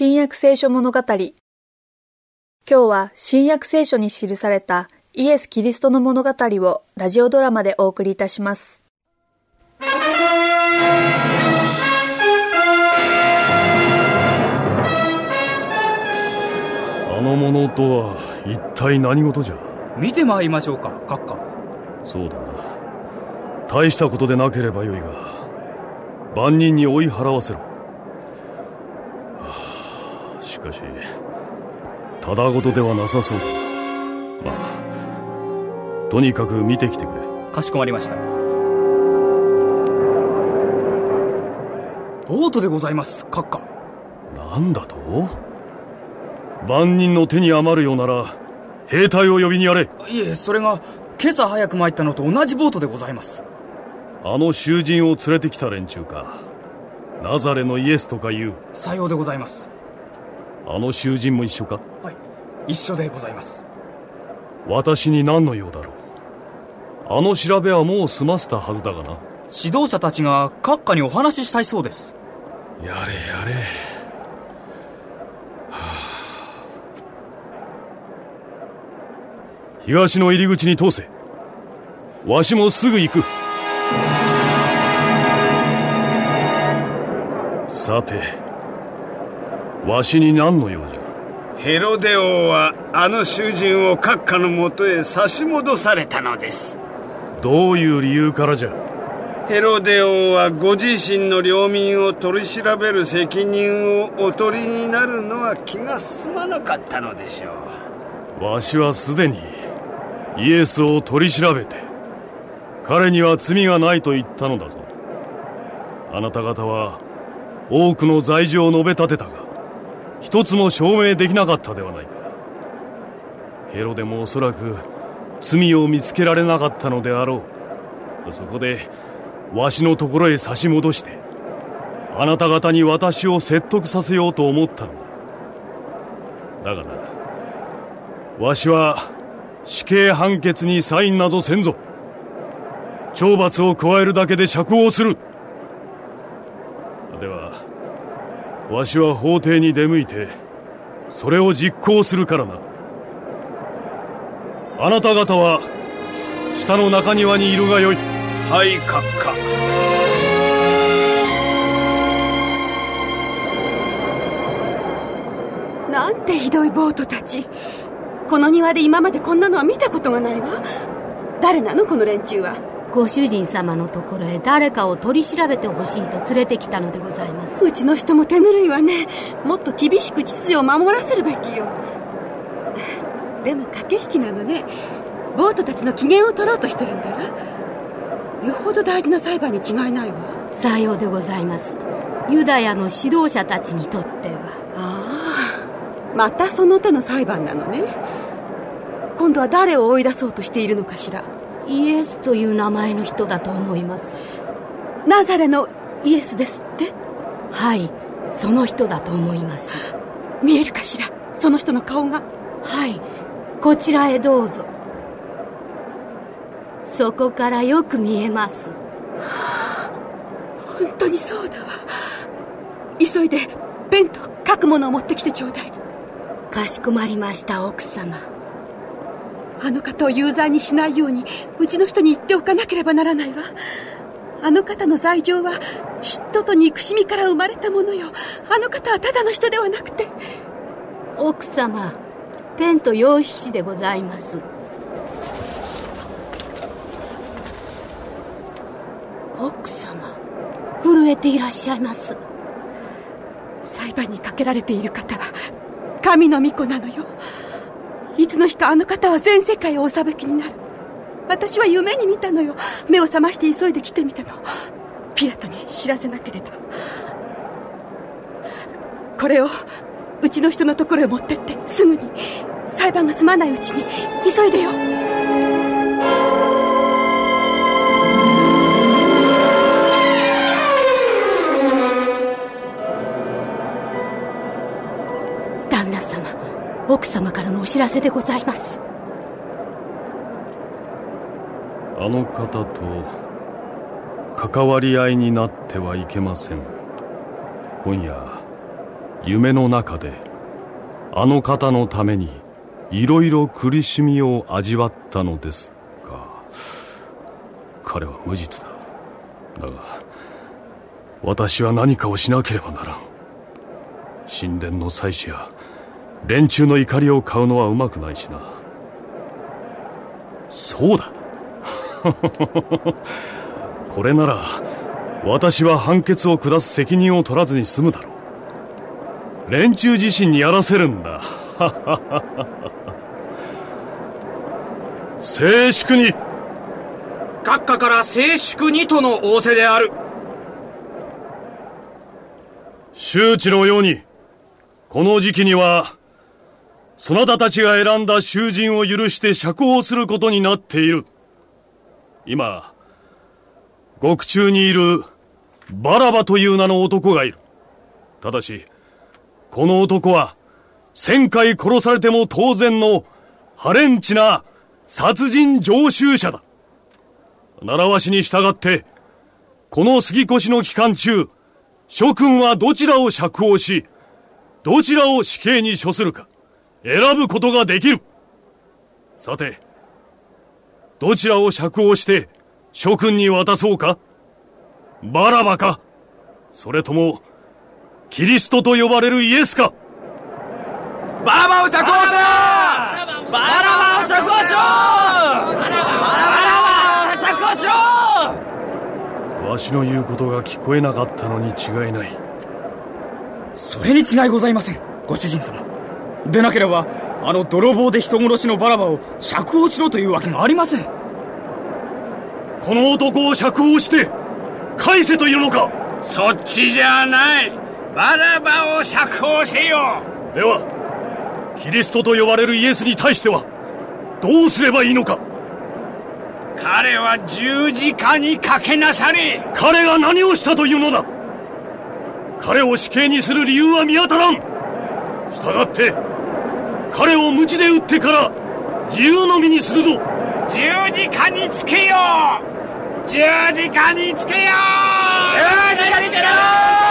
新約聖書物語。今日は新約聖書に記されたイエス・キリストの物語をラジオドラマでお送りいたします。あの者とは一体何事じゃ？見てまいりましょうか閣下そうだな大したことでなければよいが万人に追い払わせろ、はあしかしただごとではなさそうだ。まあとにかく見てきてくれ。かしこまりました。ボートでございます閣下。なんだと？万人の手に余るようなら兵隊を呼びにやれ。いえそれが今朝早く参ったのと同じボートでございます。あの囚人を連れてきた連中か。ナザレのイエスとかいう。さようでございますあの囚人も一緒か？はい。一緒でございます。私に何の用だろう？あの調べはもう済ませたはずだがな。指導者たちが閣下にお話ししたいそうです。やれやれ、はあ。東の入り口に通せ。わしもすぐ行く。さてわしに何の用じゃ？ヘロデ王はあの囚人を閣下のもとへ差し戻されたのです。どういう理由からじゃ？ヘロデ王はご自身の領民を取り調べる責任をお取りになるのは気が進まなかったのでしょう。わしはすでにイエスを取り調べて彼には罪がないと言ったのだぞ。あなた方は多くの罪状を述べ立てたが一つも証明できなかったではないか。ヘロデもおそらく罪を見つけられなかったのであろう。そこでわしのところへ差し戻してあなた方に私を説得させようと思ったのだ。だがなわしは死刑判決にサインなどせんぞ。懲罰を加えるだけで釈放するではわしは法廷に出向いてそれを実行するからな。あなた方は下の中庭にいるがよい。はい閣下。なんてひどいボートたち。この庭で今までこんなのは見たことがないわ。誰なのこの連中は。ご主人様のところへ誰かを取り調べてほしいと連れてきたのでございます。うちの人も手ぬるいわね。もっと厳しく秩序を守らせるべきよ。でも駆け引きなのね。ボートたちの機嫌を取ろうとしてるんだわよほど大事な裁判に違いないわ。さようでございます。ユダヤの指導者たちにとっては。ああ。またその手の裁判なのね。今度は誰を追い出そうとしているのかしらイエスという名前の人だと思います。ナザレのイエスですって？はいその人だと思います。見えるかしら？その人の顔が？はいこちらへどうぞ。そこからよく見えます。本当にそうだわ。急いでペンと書くものを持ってきてちょうだい。かしこまりました奥様あの方を有罪にしないようにうちの人に言っておかなければならないわ。あの方の罪状は嫉妬と憎しみから生まれたものよ。あの方はただの人ではなくて。奥様ペンと用筆紙でございます。奥様震えていらっしゃいます。裁判にかけられている方は神の御子なのよいつの日かあの方は全世界をお裁きになる。私は夢に見たのよ。目を覚まして急いで来てみたの。ピラトに知らせなければ。これをうちの人のところへ持ってってすぐに。裁判が済まないうちに。急いでよ。奥様からのお知らせでございます。あの方と関わり合いになってはいけません。今夜夢の中であの方のためにいろいろ苦しみを味わったのですが彼は無実だ。だが私は何かをしなければならん。神殿の祭司や連中の怒りを買うのはうまくないしな。そうだ。これなら私は判決を下す責任を取らずに済むだろう。連中自身にやらせるんだ。静粛に。閣下から静粛にとの仰せである。周知のようにこの時期にはそなたたちが選んだ囚人を許して釈放することになっている。今獄中にいるバラバという名の男がいる。ただしこの男は1000回殺されても当然のハレンチな殺人常習者だ。習わしに従ってこの杉越の期間中諸君はどちらを釈放しどちらを死刑に処するか。選ぶことができる。さてどちらを釈放して諸君に渡そうか？バラバか？それともキリストと呼ばれるイエスか？バラバを釈放せよ！バラバを釈放しろ！バラバを釈放しろ！わしの言うことが聞こえなかったのに違いない。それに違いございません。ご主人様でなければあの泥棒で人殺しのバラバを釈放しろというわけがありません。この男を釈放して返せというのか？そっちじゃない。バラバを釈放せよ。ではキリストと呼ばれるイエスに対してはどうすればいいのか？彼は十字架にかけなされ。彼が何をしたというのだ？彼を死刑にする理由は見当たらん。従って彼を鞭で打ってから自由の身にするぞ。十字架につけよう。十字架につけよう。十字架につけよう